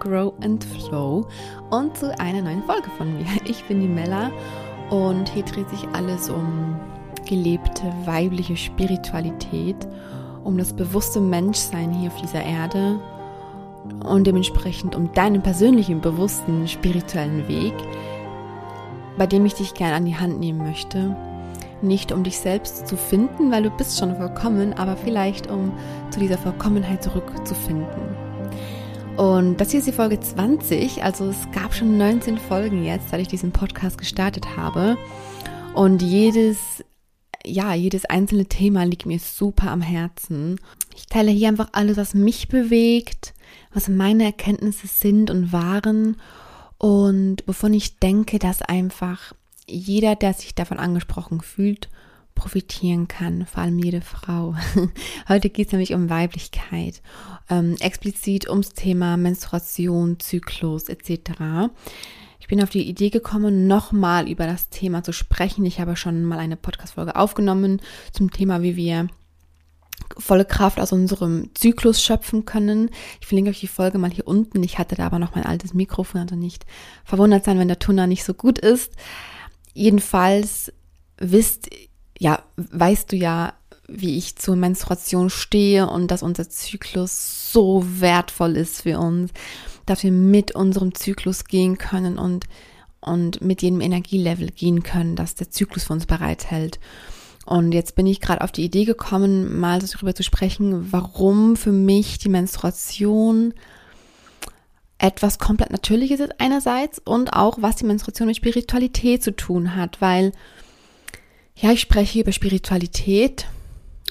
Grow and Flow und zu einer neuen Folge von mir. Ich bin die Mella und hier dreht sich alles um gelebte weibliche Spiritualität, um das bewusste Menschsein hier auf dieser Erde und dementsprechend um deinen persönlichen bewussten spirituellen Weg, bei dem ich dich gerne an die Hand nehmen möchte nicht um dich selbst zu finden, weil du bist schon vollkommen, aber vielleicht um zu dieser Vollkommenheit zurückzufinden. Und das hier ist die Folge 20, also es gab schon 19 Folgen jetzt, seit ich diesen Podcast gestartet habe. Und jedes, ja, jedes einzelne Thema liegt mir super am Herzen. Ich teile hier einfach alles, was mich bewegt, was meine Erkenntnisse sind und waren und wovon ich denke, dass einfach jeder, der sich davon angesprochen fühlt, profitieren kann, vor allem jede Frau. Heute geht es nämlich um Weiblichkeit, ähm, explizit ums Thema Menstruation, Zyklus etc. Ich bin auf die Idee gekommen, nochmal über das Thema zu sprechen. Ich habe schon mal eine Podcast-Folge aufgenommen zum Thema, wie wir volle Kraft aus unserem Zyklus schöpfen können. Ich verlinke euch die Folge mal hier unten. Ich hatte da aber noch mein altes Mikrofon, also nicht verwundert sein, wenn der Tuner nicht so gut ist. Jedenfalls wisst, ja, weißt du ja, wie ich zur Menstruation stehe und dass unser Zyklus so wertvoll ist für uns, dass wir mit unserem Zyklus gehen können und, und mit jedem Energielevel gehen können, das der Zyklus für uns bereithält. Und jetzt bin ich gerade auf die Idee gekommen, mal darüber zu sprechen, warum für mich die Menstruation etwas komplett Natürliches ist einerseits und auch, was die Menstruation mit Spiritualität zu tun hat, weil, ja, ich spreche über Spiritualität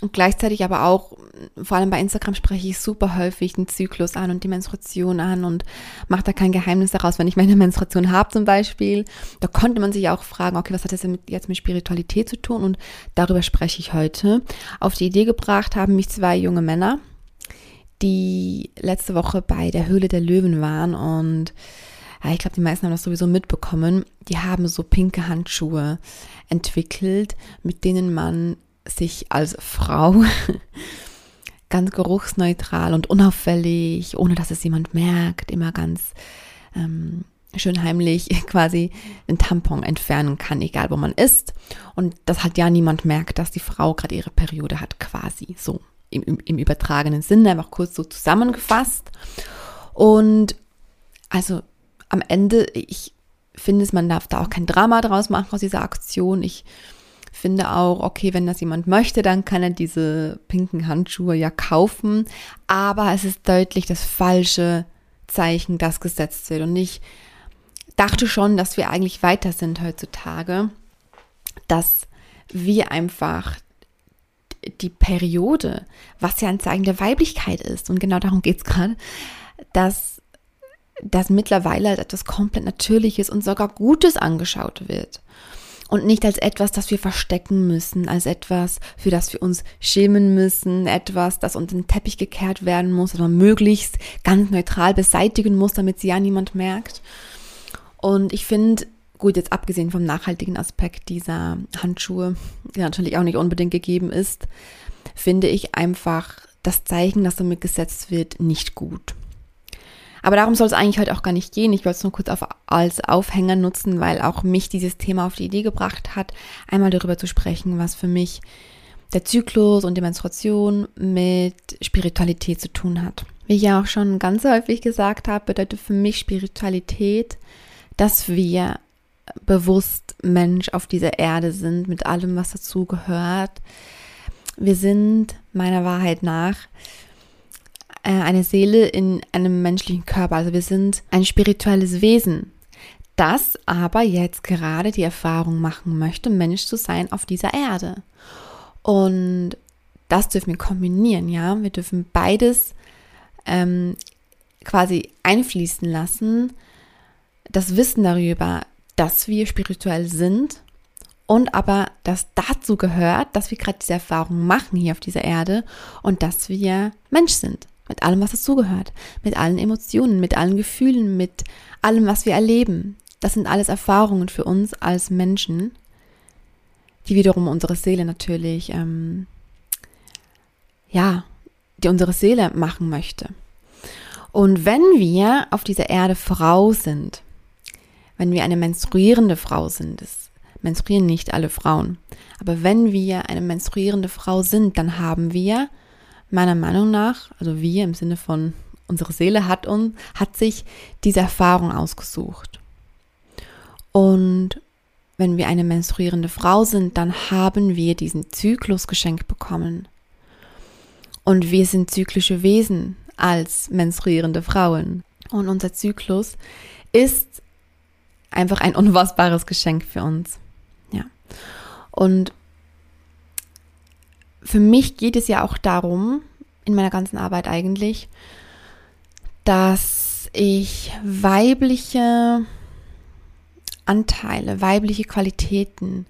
und gleichzeitig aber auch, vor allem bei Instagram spreche ich super häufig den Zyklus an und die Menstruation an und mache da kein Geheimnis daraus, wenn ich meine Menstruation habe zum Beispiel. Da konnte man sich auch fragen, okay, was hat das jetzt mit Spiritualität zu tun? Und darüber spreche ich heute. Auf die Idee gebracht haben mich zwei junge Männer, die letzte Woche bei der Höhle der Löwen waren und ich glaube, die meisten haben das sowieso mitbekommen. Die haben so pinke Handschuhe entwickelt, mit denen man sich als Frau ganz geruchsneutral und unauffällig, ohne dass es jemand merkt, immer ganz ähm, schön heimlich quasi den Tampon entfernen kann, egal wo man ist. Und das hat ja niemand merkt, dass die Frau gerade ihre Periode hat, quasi so im, im übertragenen Sinne, einfach kurz so zusammengefasst. Und also am Ende, ich finde es, man darf da auch kein Drama draus machen aus dieser Aktion. Ich finde auch, okay, wenn das jemand möchte, dann kann er diese pinken Handschuhe ja kaufen. Aber es ist deutlich das falsche Zeichen, das gesetzt wird. Und ich dachte schon, dass wir eigentlich weiter sind heutzutage, dass wir einfach die Periode, was ja ein Zeichen der Weiblichkeit ist, und genau darum geht es gerade, dass das mittlerweile als etwas komplett Natürliches und sogar Gutes angeschaut wird. Und nicht als etwas, das wir verstecken müssen, als etwas, für das wir uns schämen müssen, etwas, das unter den Teppich gekehrt werden muss, das man möglichst ganz neutral beseitigen muss, damit sie ja niemand merkt. Und ich finde, Gut, jetzt abgesehen vom nachhaltigen Aspekt dieser Handschuhe, der natürlich auch nicht unbedingt gegeben ist, finde ich einfach das Zeichen, das damit gesetzt wird, nicht gut. Aber darum soll es eigentlich heute auch gar nicht gehen. Ich wollte es nur kurz auf, als Aufhänger nutzen, weil auch mich dieses Thema auf die Idee gebracht hat, einmal darüber zu sprechen, was für mich der Zyklus und die Menstruation mit Spiritualität zu tun hat. Wie ich ja auch schon ganz häufig gesagt habe, bedeutet für mich Spiritualität, dass wir bewusst Mensch auf dieser Erde sind, mit allem, was dazu gehört. Wir sind meiner Wahrheit nach eine Seele in einem menschlichen Körper. Also wir sind ein spirituelles Wesen, das aber jetzt gerade die Erfahrung machen möchte, Mensch zu sein auf dieser Erde. Und das dürfen wir kombinieren, ja. Wir dürfen beides ähm, quasi einfließen lassen. Das Wissen darüber, dass wir spirituell sind und aber, dass dazu gehört, dass wir gerade diese Erfahrung machen hier auf dieser Erde und dass wir Mensch sind. Mit allem, was dazugehört. Mit allen Emotionen, mit allen Gefühlen, mit allem, was wir erleben. Das sind alles Erfahrungen für uns als Menschen, die wiederum unsere Seele natürlich, ähm, ja, die unsere Seele machen möchte. Und wenn wir auf dieser Erde Frau sind, wenn wir eine menstruierende Frau sind, das menstruieren nicht alle Frauen, aber wenn wir eine menstruierende Frau sind, dann haben wir meiner Meinung nach, also wir im Sinne von unsere Seele hat uns, hat sich diese Erfahrung ausgesucht. Und wenn wir eine menstruierende Frau sind, dann haben wir diesen Zyklus geschenkt bekommen. Und wir sind zyklische Wesen als menstruierende Frauen. Und unser Zyklus ist einfach ein unfassbares Geschenk für uns. Ja. Und für mich geht es ja auch darum, in meiner ganzen Arbeit eigentlich, dass ich weibliche Anteile, weibliche Qualitäten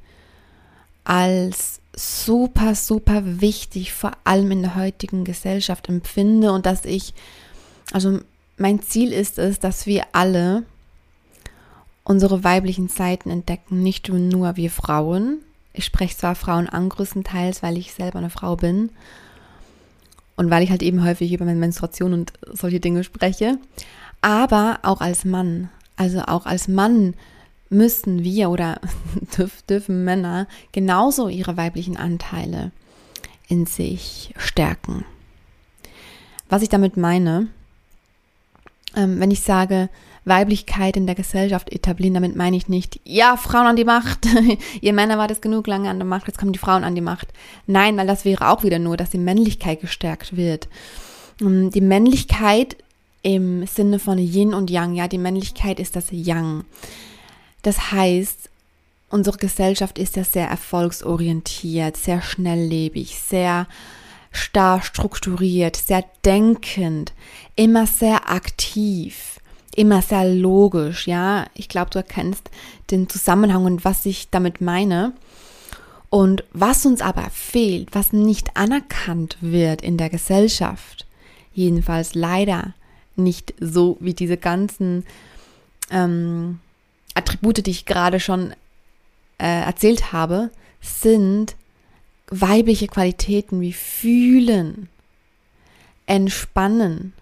als super, super wichtig, vor allem in der heutigen Gesellschaft empfinde und dass ich, also mein Ziel ist es, dass wir alle unsere weiblichen Seiten entdecken, nicht nur wir Frauen. Ich spreche zwar Frauen an größtenteils, weil ich selber eine Frau bin und weil ich halt eben häufig über meine Menstruation und solche Dinge spreche, aber auch als Mann. Also auch als Mann müssen wir oder dürfen Männer genauso ihre weiblichen Anteile in sich stärken. Was ich damit meine, ähm, wenn ich sage, Weiblichkeit in der Gesellschaft etablieren, damit meine ich nicht, ja, Frauen an die Macht, ihr Männer war das genug lange an der Macht, jetzt kommen die Frauen an die Macht. Nein, weil das wäre auch wieder nur, dass die Männlichkeit gestärkt wird. Ähm, die Männlichkeit im Sinne von Yin und Yang, ja, die Männlichkeit ist das Yang. Das heißt, unsere Gesellschaft ist ja sehr erfolgsorientiert, sehr schnelllebig, sehr starr strukturiert, sehr denkend, immer sehr aktiv, immer sehr logisch, ja. Ich glaube, du erkennst den Zusammenhang und was ich damit meine. Und was uns aber fehlt, was nicht anerkannt wird in der Gesellschaft, jedenfalls leider nicht so wie diese ganzen ähm, Attribute, die ich gerade schon äh, erzählt habe, sind weibliche Qualitäten wie fühlen, entspannen,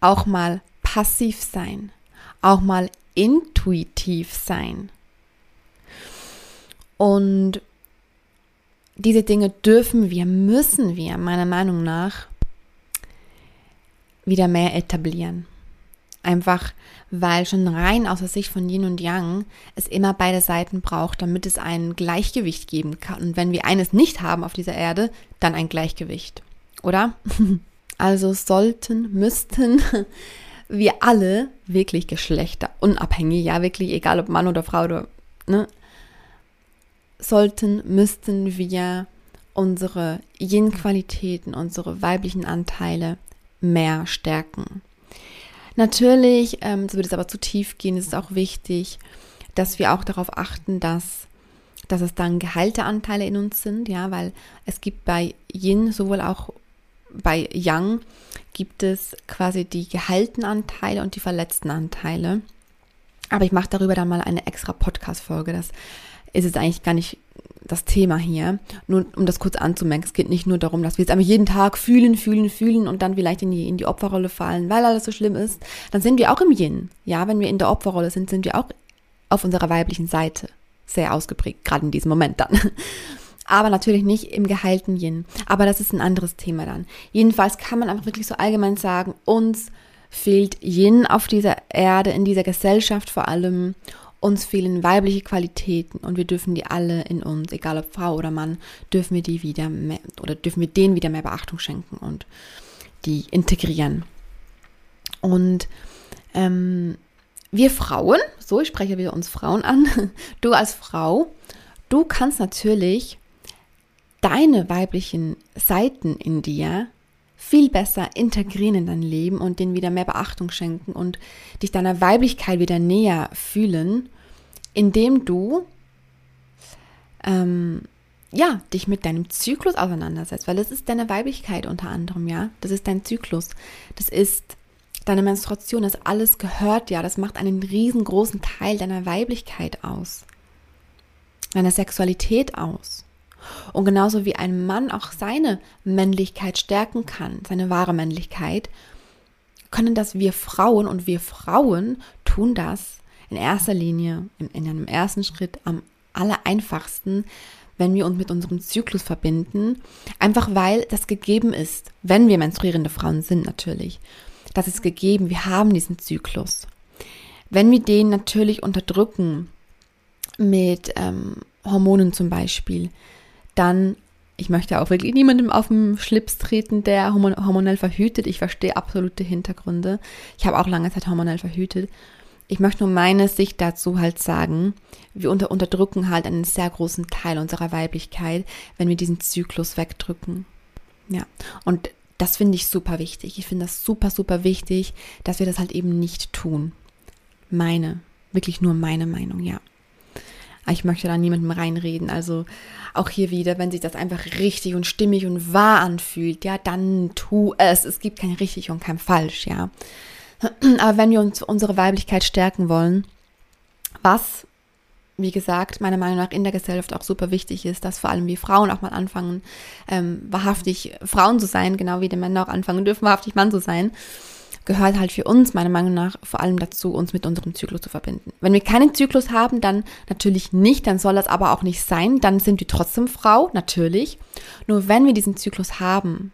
auch mal passiv sein, auch mal intuitiv sein. Und diese Dinge dürfen wir, müssen wir meiner Meinung nach wieder mehr etablieren. Einfach weil schon rein aus der Sicht von Yin und Yang es immer beide Seiten braucht, damit es ein Gleichgewicht geben kann. Und wenn wir eines nicht haben auf dieser Erde, dann ein Gleichgewicht. Oder? Also sollten, müssten wir alle wirklich geschlechterunabhängig, ja wirklich egal ob Mann oder Frau oder, ne, sollten, müssten wir unsere Yin-Qualitäten, unsere weiblichen Anteile mehr stärken. Natürlich, ähm, so wird es aber zu tief gehen, ist es auch wichtig, dass wir auch darauf achten, dass, dass es dann geheilte Anteile in uns sind, ja, weil es gibt bei Yin sowohl auch bei Yang gibt es quasi die gehaltenen Anteile und die verletzten Anteile. Aber ich mache darüber dann mal eine extra Podcast-Folge. Das ist jetzt eigentlich gar nicht das Thema hier. Nur um das kurz anzumerken, es geht nicht nur darum, dass wir jetzt einmal jeden Tag fühlen, fühlen, fühlen und dann vielleicht in die, in die Opferrolle fallen, weil alles so schlimm ist. Dann sind wir auch im Yin. Ja, wenn wir in der Opferrolle sind, sind wir auch auf unserer weiblichen Seite sehr ausgeprägt, gerade in diesem Moment dann. Aber natürlich nicht im geheilten Yin. Aber das ist ein anderes Thema dann. Jedenfalls kann man einfach wirklich so allgemein sagen, uns fehlt Yin auf dieser Erde, in dieser Gesellschaft vor allem uns fehlen weibliche Qualitäten und wir dürfen die alle in uns, egal ob Frau oder Mann, dürfen wir die wieder mehr oder dürfen wir denen wieder mehr Beachtung schenken und die integrieren. Und ähm, wir Frauen, so ich spreche wieder uns Frauen an, du als Frau, du kannst natürlich deine weiblichen Seiten in dir viel besser integrieren in dein Leben und denen wieder mehr Beachtung schenken und dich deiner Weiblichkeit wieder näher fühlen, indem du ähm, ja, dich mit deinem Zyklus auseinandersetzt, weil das ist deine Weiblichkeit unter anderem, ja. Das ist dein Zyklus. Das ist deine Menstruation. Das alles gehört ja. Das macht einen riesengroßen Teil deiner Weiblichkeit aus. Deiner Sexualität aus. Und genauso wie ein Mann auch seine Männlichkeit stärken kann, seine wahre Männlichkeit, können das wir Frauen und wir Frauen tun das in erster Linie, in, in einem ersten Schritt am aller einfachsten, wenn wir uns mit unserem Zyklus verbinden, einfach weil das gegeben ist, wenn wir menstruierende Frauen sind natürlich. Das ist gegeben, wir haben diesen Zyklus. Wenn wir den natürlich unterdrücken mit ähm, Hormonen zum Beispiel, dann, ich möchte auch wirklich niemandem auf den Schlips treten, der hormonell verhütet. Ich verstehe absolute Hintergründe. Ich habe auch lange Zeit hormonell verhütet. Ich möchte nur meine Sicht dazu halt sagen. Wir unter unterdrücken halt einen sehr großen Teil unserer Weiblichkeit, wenn wir diesen Zyklus wegdrücken. Ja, und das finde ich super wichtig. Ich finde das super, super wichtig, dass wir das halt eben nicht tun. Meine, wirklich nur meine Meinung, ja. Ich möchte da niemandem reinreden. Also auch hier wieder, wenn sich das einfach richtig und stimmig und wahr anfühlt, ja, dann tu es. Es gibt kein richtig und kein falsch, ja. Aber wenn wir uns unsere Weiblichkeit stärken wollen, was, wie gesagt, meiner Meinung nach in der Gesellschaft auch super wichtig ist, dass vor allem wir Frauen auch mal anfangen, ähm, wahrhaftig Frauen zu sein, genau wie die Männer auch anfangen dürfen, wahrhaftig Mann zu sein, gehört halt für uns meiner Meinung nach vor allem dazu, uns mit unserem Zyklus zu verbinden. Wenn wir keinen Zyklus haben, dann natürlich nicht, dann soll das aber auch nicht sein, dann sind wir trotzdem Frau, natürlich. Nur wenn wir diesen Zyklus haben,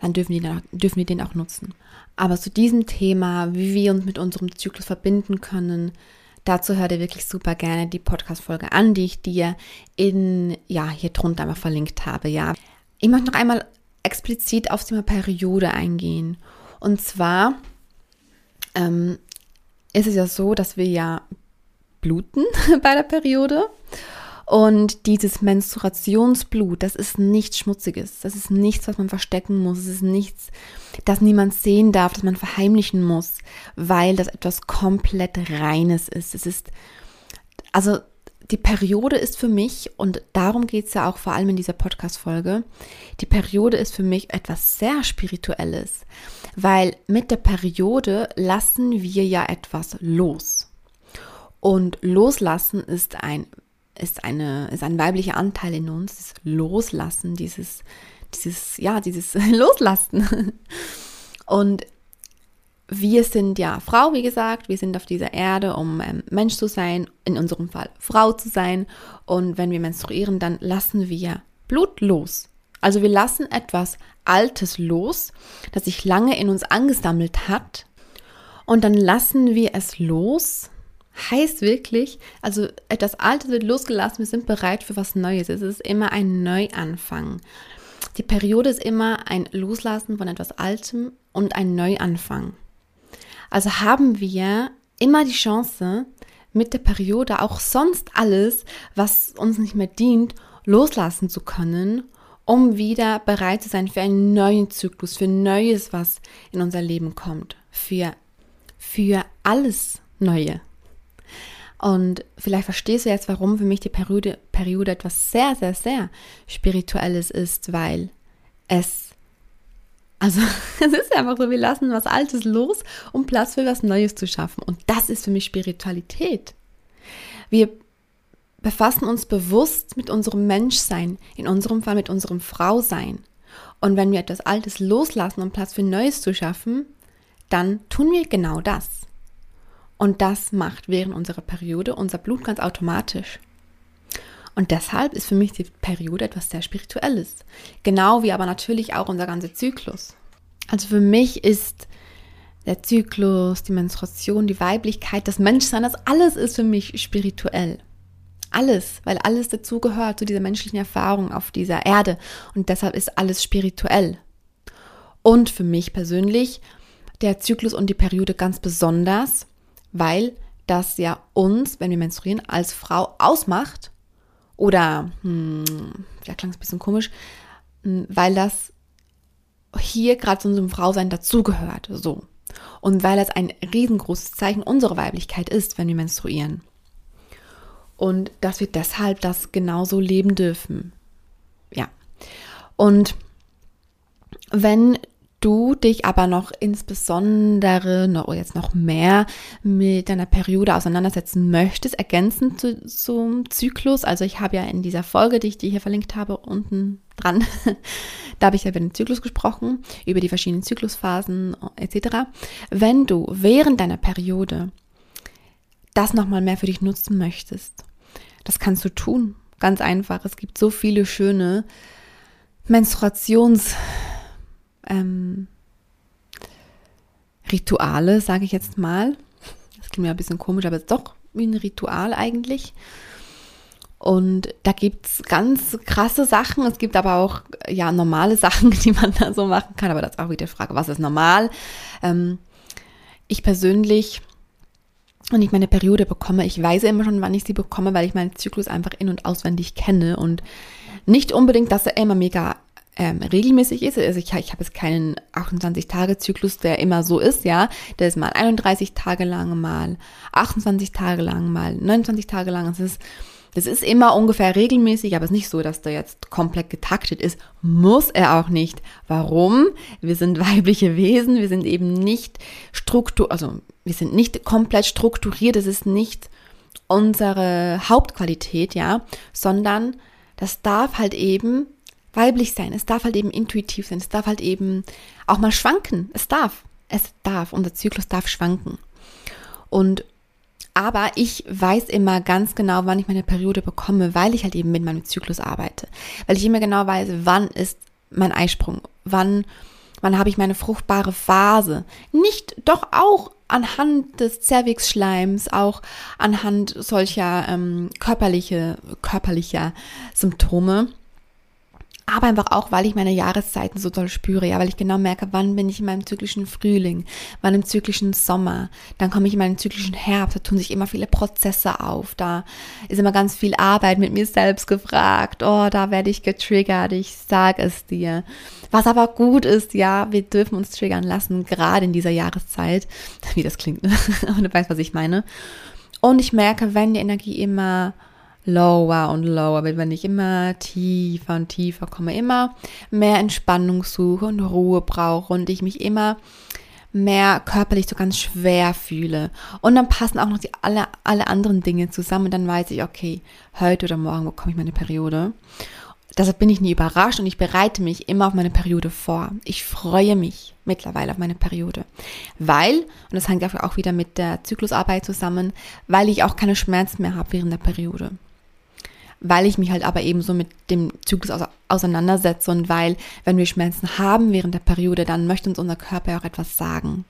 dann dürfen wir, dürfen wir den auch nutzen. Aber zu diesem Thema, wie wir uns mit unserem Zyklus verbinden können, dazu hört ihr wirklich super gerne die Podcast-Folge an, die ich dir in, ja, hier drunter einmal verlinkt habe, ja. Ich möchte noch einmal explizit aufs Thema Periode eingehen. Und zwar ähm, ist es ja so, dass wir ja bluten bei der Periode. Und dieses Menstruationsblut, das ist nichts Schmutziges. Das ist nichts, was man verstecken muss. Es ist nichts, das niemand sehen darf, das man verheimlichen muss, weil das etwas komplett Reines ist. Es ist, also die Periode ist für mich, und darum geht es ja auch vor allem in dieser Podcast-Folge, die Periode ist für mich etwas sehr Spirituelles, weil mit der Periode lassen wir ja etwas los. Und loslassen ist ein ist, eine, ist ein weiblicher Anteil in uns, das Loslassen, dieses, dieses, ja, dieses Loslassen. Und wir sind ja Frau, wie gesagt, wir sind auf dieser Erde, um ähm, Mensch zu sein, in unserem Fall Frau zu sein. Und wenn wir menstruieren, dann lassen wir Blut los. Also wir lassen etwas Altes los, das sich lange in uns angesammelt hat. Und dann lassen wir es los heißt wirklich, also etwas Altes wird losgelassen, wir sind bereit für was Neues. Es ist immer ein Neuanfang. Die Periode ist immer ein Loslassen von etwas Altem und ein Neuanfang. Also haben wir immer die Chance, mit der Periode auch sonst alles, was uns nicht mehr dient, loslassen zu können, um wieder bereit zu sein für einen neuen Zyklus, für Neues, was in unser Leben kommt, für, für alles Neue. Und vielleicht verstehst du jetzt, warum für mich die Periode, Periode etwas sehr, sehr, sehr Spirituelles ist, weil es, also es ist einfach so, wir lassen was Altes los, um Platz für was Neues zu schaffen. Und das ist für mich Spiritualität. Wir befassen uns bewusst mit unserem Menschsein, in unserem Fall mit unserem Frausein. Und wenn wir etwas Altes loslassen, um Platz für Neues zu schaffen, dann tun wir genau das. Und das macht während unserer Periode unser Blut ganz automatisch. Und deshalb ist für mich die Periode etwas sehr Spirituelles. Genau wie aber natürlich auch unser ganzer Zyklus. Also für mich ist der Zyklus, die Menstruation, die Weiblichkeit, das Menschsein, das alles ist für mich spirituell. Alles, weil alles dazugehört zu dieser menschlichen Erfahrung auf dieser Erde. Und deshalb ist alles spirituell. Und für mich persönlich der Zyklus und die Periode ganz besonders, weil das ja uns, wenn wir menstruieren, als Frau ausmacht. Oder, hm, ja, klang es ein bisschen komisch, hm, weil das hier gerade zu unserem Frausein dazugehört. So. Und weil das ein riesengroßes Zeichen unserer Weiblichkeit ist, wenn wir menstruieren. Und dass wir deshalb das genauso leben dürfen. Ja. Und wenn du dich aber noch insbesondere noch jetzt noch mehr mit deiner Periode auseinandersetzen möchtest, ergänzend zu, zum Zyklus, also ich habe ja in dieser Folge, die ich dir hier verlinkt habe, unten dran, da habe ich ja über den Zyklus gesprochen, über die verschiedenen Zyklusphasen etc. Wenn du während deiner Periode das nochmal mehr für dich nutzen möchtest, das kannst du tun. Ganz einfach. Es gibt so viele schöne Menstruations- ähm, Rituale, sage ich jetzt mal. Das klingt mir ein bisschen komisch, aber es ist doch wie ein Ritual eigentlich. Und da gibt es ganz krasse Sachen. Es gibt aber auch ja normale Sachen, die man da so machen kann. Aber das ist auch wieder die Frage, was ist normal? Ähm, ich persönlich, wenn ich meine Periode bekomme, ich weiß immer schon, wann ich sie bekomme, weil ich meinen Zyklus einfach in- und auswendig kenne. Und nicht unbedingt, dass er immer mega ähm, regelmäßig ist. Also ich, ich habe jetzt keinen 28-Tage-Zyklus, der immer so ist, ja. Der ist mal 31 Tage lang, mal 28 Tage lang, mal 29 Tage lang. Das ist, das ist immer ungefähr regelmäßig, aber es ist nicht so, dass der jetzt komplett getaktet ist. Muss er auch nicht. Warum? Wir sind weibliche Wesen, wir sind eben nicht struktur, also wir sind nicht komplett strukturiert, das ist nicht unsere Hauptqualität, ja, sondern das darf halt eben weiblich sein. Es darf halt eben intuitiv sein. Es darf halt eben auch mal schwanken. Es darf. Es darf. Unser Zyklus darf schwanken. Und aber ich weiß immer ganz genau, wann ich meine Periode bekomme, weil ich halt eben mit meinem Zyklus arbeite. Weil ich immer genau weiß, wann ist mein Eisprung, wann, wann habe ich meine fruchtbare Phase. Nicht doch auch anhand des Cervix-Schleims, auch anhand solcher ähm, körperliche, körperlicher Symptome aber einfach auch, weil ich meine Jahreszeiten so toll spüre, ja, weil ich genau merke, wann bin ich in meinem zyklischen Frühling, wann im zyklischen Sommer, dann komme ich in meinen zyklischen Herbst, da tun sich immer viele Prozesse auf, da ist immer ganz viel Arbeit mit mir selbst gefragt, oh, da werde ich getriggert, ich sage es dir. Was aber gut ist, ja, wir dürfen uns triggern lassen, gerade in dieser Jahreszeit, wie das klingt, aber du weißt, was ich meine. Und ich merke, wenn die Energie immer lower und lower wird, wenn ich immer tiefer und tiefer komme, immer mehr Entspannung suche und Ruhe brauche und ich mich immer mehr körperlich so ganz schwer fühle. Und dann passen auch noch die, alle, alle anderen Dinge zusammen und dann weiß ich, okay, heute oder morgen bekomme ich meine Periode. Deshalb bin ich nie überrascht und ich bereite mich immer auf meine Periode vor. Ich freue mich mittlerweile auf meine Periode. Weil, und das hängt auch wieder mit der Zyklusarbeit zusammen, weil ich auch keine Schmerzen mehr habe während der Periode weil ich mich halt aber eben so mit dem Zyklus auseinandersetze und weil, wenn wir Schmerzen haben während der Periode, dann möchte uns unser Körper auch etwas sagen.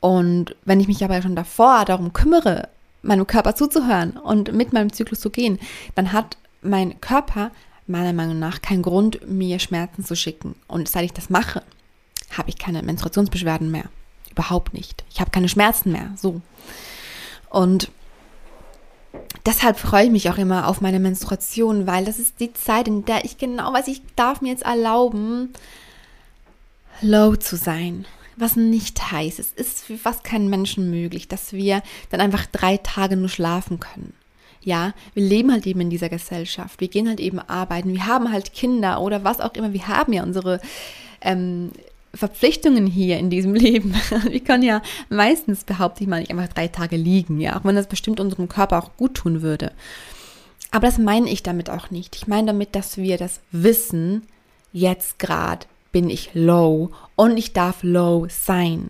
Und wenn ich mich aber schon davor darum kümmere, meinem Körper zuzuhören und mit meinem Zyklus zu gehen, dann hat mein Körper meiner Meinung nach keinen Grund, mir Schmerzen zu schicken. Und seit ich das mache, habe ich keine Menstruationsbeschwerden mehr. Überhaupt nicht. Ich habe keine Schmerzen mehr. So. Und deshalb freue ich mich auch immer auf meine Menstruation, weil das ist die Zeit, in der ich genau weiß, ich darf mir jetzt erlauben, low zu sein. Was nicht heißt, es ist für fast keinen Menschen möglich, dass wir dann einfach drei Tage nur schlafen können. Ja, wir leben halt eben in dieser Gesellschaft. Wir gehen halt eben arbeiten. Wir haben halt Kinder oder was auch immer. Wir haben ja unsere ähm, Verpflichtungen hier in diesem Leben. Wir können ja meistens, behaupte ich mal, nicht einfach drei Tage liegen, ja, auch wenn das bestimmt unserem Körper auch gut tun würde. Aber das meine ich damit auch nicht. Ich meine damit, dass wir das wissen, jetzt gerade bin ich low und ich darf low sein.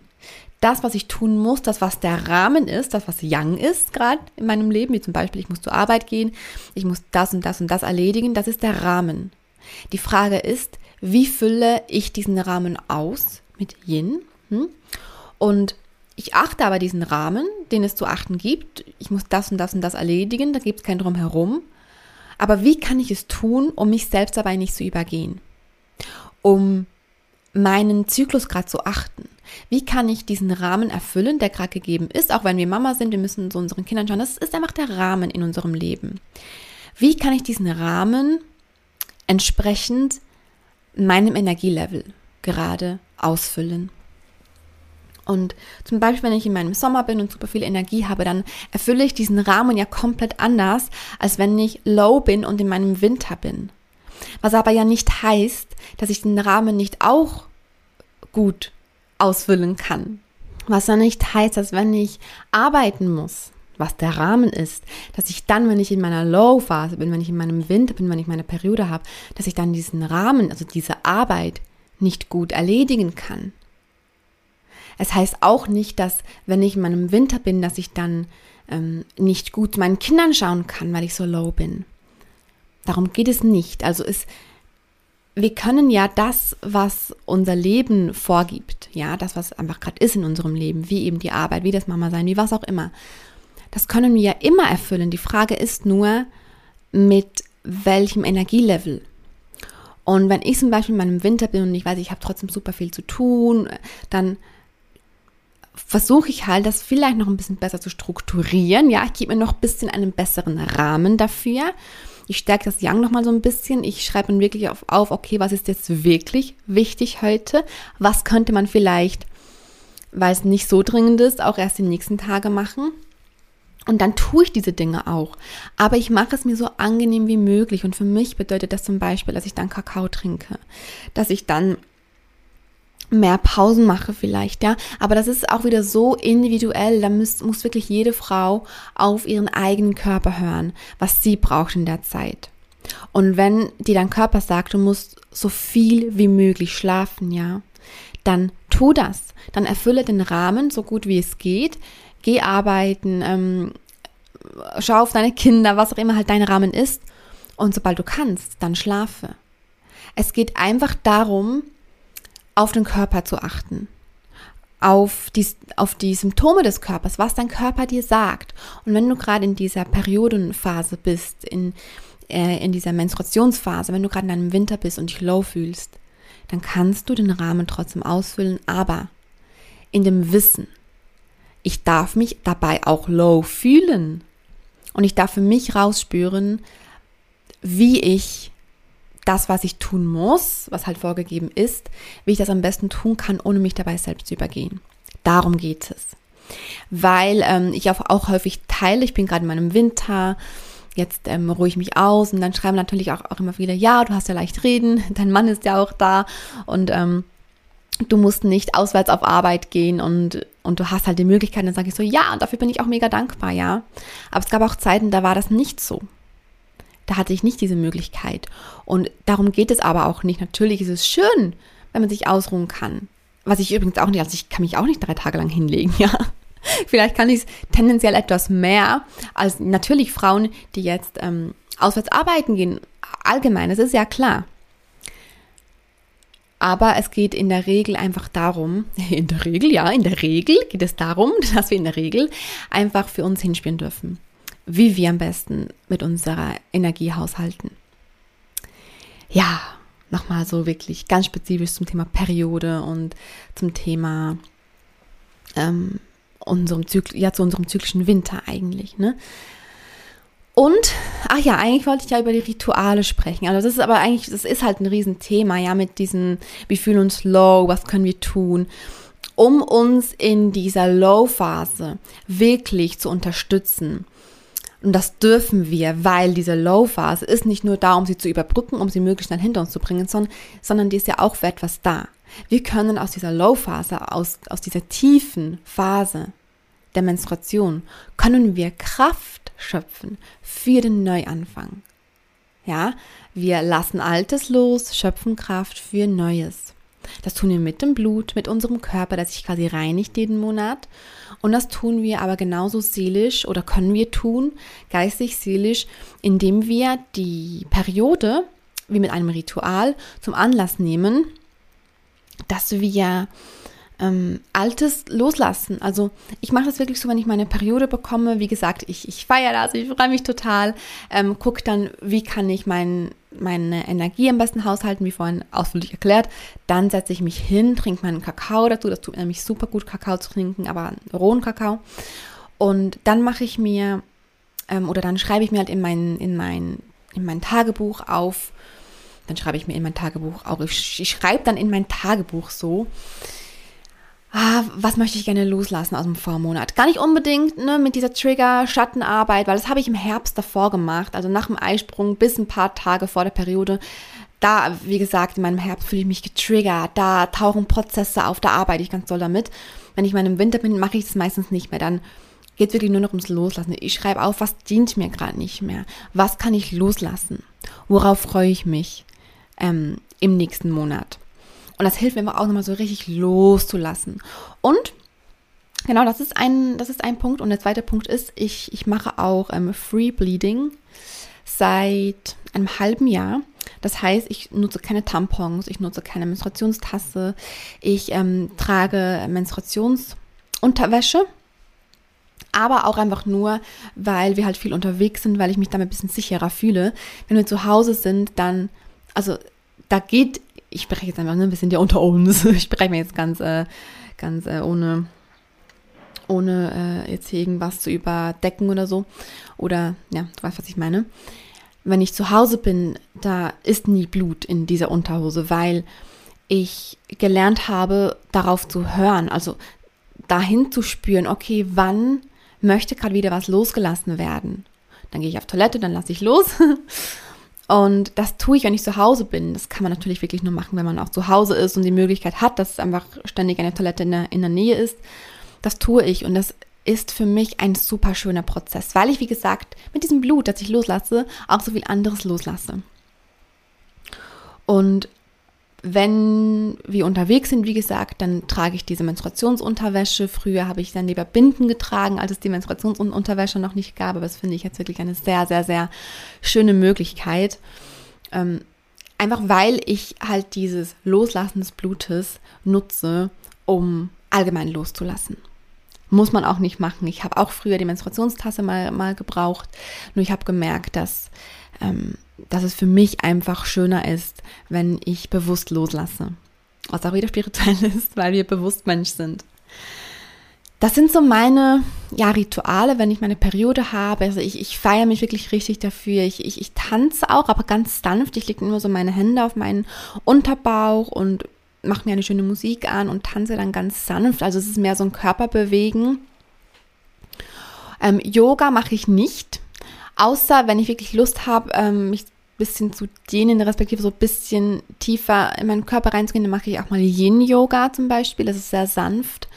Das, was ich tun muss, das, was der Rahmen ist, das, was young ist gerade in meinem Leben, wie zum Beispiel, ich muss zur Arbeit gehen, ich muss das und das und das erledigen, das ist der Rahmen. Die Frage ist, wie fülle ich diesen Rahmen aus mit Yin? Hm? Und ich achte aber diesen Rahmen, den es zu achten gibt. Ich muss das und das und das erledigen, da gibt es kein Drumherum. Aber wie kann ich es tun, um mich selbst dabei nicht zu übergehen? Um meinen Zyklus gerade zu achten. Wie kann ich diesen Rahmen erfüllen, der gerade gegeben ist, auch wenn wir Mama sind, wir müssen zu unseren Kindern schauen. Das ist einfach der Rahmen in unserem Leben. Wie kann ich diesen Rahmen entsprechend meinem Energielevel gerade ausfüllen. Und zum Beispiel, wenn ich in meinem Sommer bin und super viel Energie habe, dann erfülle ich diesen Rahmen ja komplett anders, als wenn ich low bin und in meinem Winter bin. Was aber ja nicht heißt, dass ich den Rahmen nicht auch gut ausfüllen kann. Was dann nicht heißt, dass wenn ich arbeiten muss, was der Rahmen ist, dass ich dann, wenn ich in meiner Low-Phase bin, wenn ich in meinem Winter bin, wenn ich meine Periode habe, dass ich dann diesen Rahmen, also diese Arbeit nicht gut erledigen kann. Es heißt auch nicht, dass wenn ich in meinem Winter bin, dass ich dann ähm, nicht gut meinen Kindern schauen kann, weil ich so low bin. Darum geht es nicht. Also es, wir können ja das, was unser Leben vorgibt, ja, das, was einfach gerade ist in unserem Leben, wie eben die Arbeit, wie das Mama sein, wie was auch immer, das können wir ja immer erfüllen. Die Frage ist nur, mit welchem Energielevel. Und wenn ich zum Beispiel in meinem Winter bin und ich weiß, ich habe trotzdem super viel zu tun, dann versuche ich halt, das vielleicht noch ein bisschen besser zu strukturieren. Ja, ich gebe mir noch ein bisschen einen besseren Rahmen dafür. Ich stärke das Yang noch mal so ein bisschen. Ich schreibe dann wirklich auf, auf, okay, was ist jetzt wirklich wichtig heute? Was könnte man vielleicht, weil es nicht so dringend ist, auch erst die nächsten Tage machen? Und dann tue ich diese Dinge auch. Aber ich mache es mir so angenehm wie möglich. Und für mich bedeutet das zum Beispiel, dass ich dann Kakao trinke, dass ich dann mehr Pausen mache vielleicht, ja. Aber das ist auch wieder so individuell. Da muss, muss wirklich jede Frau auf ihren eigenen Körper hören, was sie braucht in der Zeit. Und wenn dir dein Körper sagt, du musst so viel wie möglich schlafen, ja, dann tu das. Dann erfülle den Rahmen so gut wie es geht geh arbeiten, ähm, schau auf deine Kinder, was auch immer halt dein Rahmen ist. Und sobald du kannst, dann schlafe. Es geht einfach darum, auf den Körper zu achten. Auf die, auf die Symptome des Körpers, was dein Körper dir sagt. Und wenn du gerade in dieser Periodenphase bist, in, äh, in dieser Menstruationsphase, wenn du gerade in einem Winter bist und dich low fühlst, dann kannst du den Rahmen trotzdem ausfüllen, aber in dem Wissen, ich darf mich dabei auch low fühlen. Und ich darf für mich rausspüren, wie ich das, was ich tun muss, was halt vorgegeben ist, wie ich das am besten tun kann, ohne mich dabei selbst zu übergehen. Darum geht es. Weil ähm, ich auch, auch häufig teile, ich bin gerade in meinem Winter, jetzt ähm, ruhe ich mich aus und dann schreiben natürlich auch, auch immer wieder, ja, du hast ja leicht reden, dein Mann ist ja auch da und ähm, du musst nicht auswärts auf Arbeit gehen und, und du hast halt die Möglichkeit, dann sage ich so, ja, und dafür bin ich auch mega dankbar, ja. Aber es gab auch Zeiten, da war das nicht so. Da hatte ich nicht diese Möglichkeit. Und darum geht es aber auch nicht. Natürlich ist es schön, wenn man sich ausruhen kann. Was ich übrigens auch nicht, also ich kann mich auch nicht drei Tage lang hinlegen, ja. Vielleicht kann ich es tendenziell etwas mehr als natürlich Frauen, die jetzt ähm, auswärts arbeiten gehen. Allgemein, das ist ja klar. Aber es geht in der Regel einfach darum, in der Regel, ja, in der Regel geht es darum, dass wir in der Regel einfach für uns hinspielen dürfen, wie wir am besten mit unserer Energie haushalten. Ja, nochmal so wirklich ganz spezifisch zum Thema Periode und zum Thema ähm, unserem Zyk ja, zu unserem zyklischen Winter eigentlich. Ne? Und, ach ja, eigentlich wollte ich ja über die Rituale sprechen. Also das ist aber eigentlich, das ist halt ein Riesenthema, ja, mit diesem, wir fühlen uns low, was können wir tun, um uns in dieser Low-Phase wirklich zu unterstützen. Und das dürfen wir, weil diese Low-Phase ist nicht nur da, um sie zu überbrücken, um sie möglichst schnell hinter uns zu bringen, sondern, sondern die ist ja auch für etwas da. Wir können aus dieser Low-Phase, aus, aus dieser tiefen Phase der Menstruation, können wir Kraft schöpfen für den Neuanfang. Ja, wir lassen Altes los, schöpfen Kraft für Neues. Das tun wir mit dem Blut, mit unserem Körper, der sich quasi reinigt jeden Monat. Und das tun wir aber genauso seelisch oder können wir tun, geistig, seelisch, indem wir die Periode, wie mit einem Ritual, zum Anlass nehmen, dass wir ähm, Altes loslassen. Also ich mache das wirklich so, wenn ich meine Periode bekomme. Wie gesagt, ich, ich feiere das, ich freue mich total. Ähm, guck dann, wie kann ich mein, meine Energie am besten haushalten, wie vorhin ausführlich erklärt. Dann setze ich mich hin, trinke meinen Kakao dazu. Das tut nämlich super gut, Kakao zu trinken, aber rohen Kakao. Und dann mache ich mir, ähm, oder dann schreibe ich mir halt in mein, in mein, in mein Tagebuch auf, dann schreibe ich mir in mein Tagebuch auch, ich schreibe dann in mein Tagebuch so, ah, was möchte ich gerne loslassen aus dem Vormonat? Gar nicht unbedingt ne, mit dieser Trigger-Schattenarbeit, weil das habe ich im Herbst davor gemacht, also nach dem Eisprung bis ein paar Tage vor der Periode. da, wie gesagt, in meinem Herbst fühle ich mich getriggert, da tauchen Prozesse auf, da arbeite ich ganz doll damit. Wenn ich mal im Winter bin, mache ich das meistens nicht mehr. Dann geht es wirklich nur noch ums Loslassen. Ich schreibe auf, was dient mir gerade nicht mehr. Was kann ich loslassen? Worauf freue ich mich ähm, im nächsten Monat? Und das hilft mir auch nochmal so richtig loszulassen. Und genau, das ist ein, das ist ein Punkt. Und der zweite Punkt ist, ich, ich mache auch ähm, Free Bleeding seit einem halben Jahr. Das heißt, ich nutze keine Tampons, ich nutze keine Menstruationstasse, ich ähm, trage Menstruationsunterwäsche, aber auch einfach nur, weil wir halt viel unterwegs sind, weil ich mich damit ein bisschen sicherer fühle. Wenn wir zu Hause sind, dann, also da geht, ich spreche jetzt einfach, ne, wir sind ja unter uns, ich spreche mir jetzt ganz, äh, ganz äh, ohne ohne äh, jetzt irgendwas zu überdecken oder so. Oder ja, du weißt, was ich meine wenn ich zu Hause bin, da ist nie Blut in dieser Unterhose, weil ich gelernt habe, darauf zu hören, also dahin zu spüren, okay, wann möchte gerade wieder was losgelassen werden. Dann gehe ich auf Toilette, dann lasse ich los. Und das tue ich, wenn ich zu Hause bin. Das kann man natürlich wirklich nur machen, wenn man auch zu Hause ist und die Möglichkeit hat, dass einfach ständig eine Toilette in der, in der Nähe ist. Das tue ich und das ist für mich ein super schöner Prozess, weil ich, wie gesagt, mit diesem Blut, das ich loslasse, auch so viel anderes loslasse. Und wenn wir unterwegs sind, wie gesagt, dann trage ich diese Menstruationsunterwäsche. Früher habe ich dann lieber Binden getragen, als es die Menstruationsunterwäsche noch nicht gab. Aber das finde ich jetzt wirklich eine sehr, sehr, sehr schöne Möglichkeit. Ähm, einfach weil ich halt dieses Loslassen des Blutes nutze, um allgemein loszulassen. Muss man auch nicht machen. Ich habe auch früher die Menstruationstasse mal, mal gebraucht. Nur ich habe gemerkt, dass, ähm, dass es für mich einfach schöner ist, wenn ich bewusst loslasse. Was auch wieder spirituell ist, weil wir bewusst Mensch sind. Das sind so meine ja, Rituale, wenn ich meine Periode habe. Also ich, ich feiere mich wirklich richtig dafür. Ich, ich, ich tanze auch, aber ganz sanft. Ich lege immer so meine Hände auf meinen Unterbauch und mache mir eine schöne Musik an und tanze dann ganz sanft. Also es ist mehr so ein Körperbewegen. Ähm, Yoga mache ich nicht, außer wenn ich wirklich Lust habe, ähm, mich ein bisschen zu dehnen, respektive so ein bisschen tiefer in meinen Körper reinzugehen, dann mache ich auch mal Yin-Yoga zum Beispiel. Das ist sehr sanft.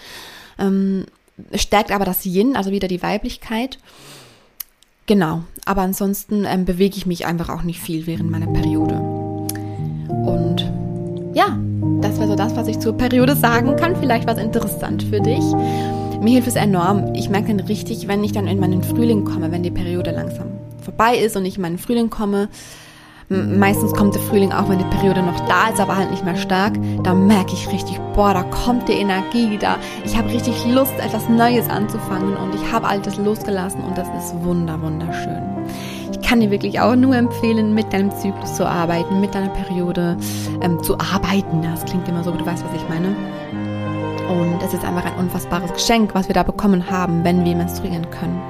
Ähm, stärkt aber das Yin, also wieder die Weiblichkeit. Genau, aber ansonsten ähm, bewege ich mich einfach auch nicht viel während meiner Periode. Und ja, das wäre so das, was ich zur Periode sagen kann. Vielleicht was interessant für dich. Mir hilft es enorm. Ich merke dann richtig, wenn ich dann in meinen Frühling komme, wenn die Periode langsam vorbei ist und ich in meinen Frühling komme. Meistens kommt der Frühling auch, wenn die Periode noch da ist, aber halt nicht mehr stark. Da merke ich richtig, boah, da kommt die Energie, da. Ich habe richtig Lust, etwas Neues anzufangen und ich habe Altes losgelassen und das ist wunder, wunderschön. Ich kann dir wirklich auch nur empfehlen, mit deinem Zyklus zu arbeiten, mit deiner Periode ähm, zu arbeiten. Das klingt immer so, du weißt, was ich meine. Und es ist einfach ein unfassbares Geschenk, was wir da bekommen haben, wenn wir menstruieren können.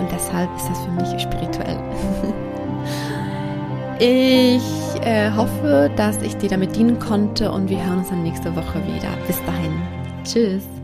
Und deshalb ist das für mich spirituell. ich äh, hoffe, dass ich dir damit dienen konnte und wir hören uns dann nächste Woche wieder. Bis dahin. Tschüss.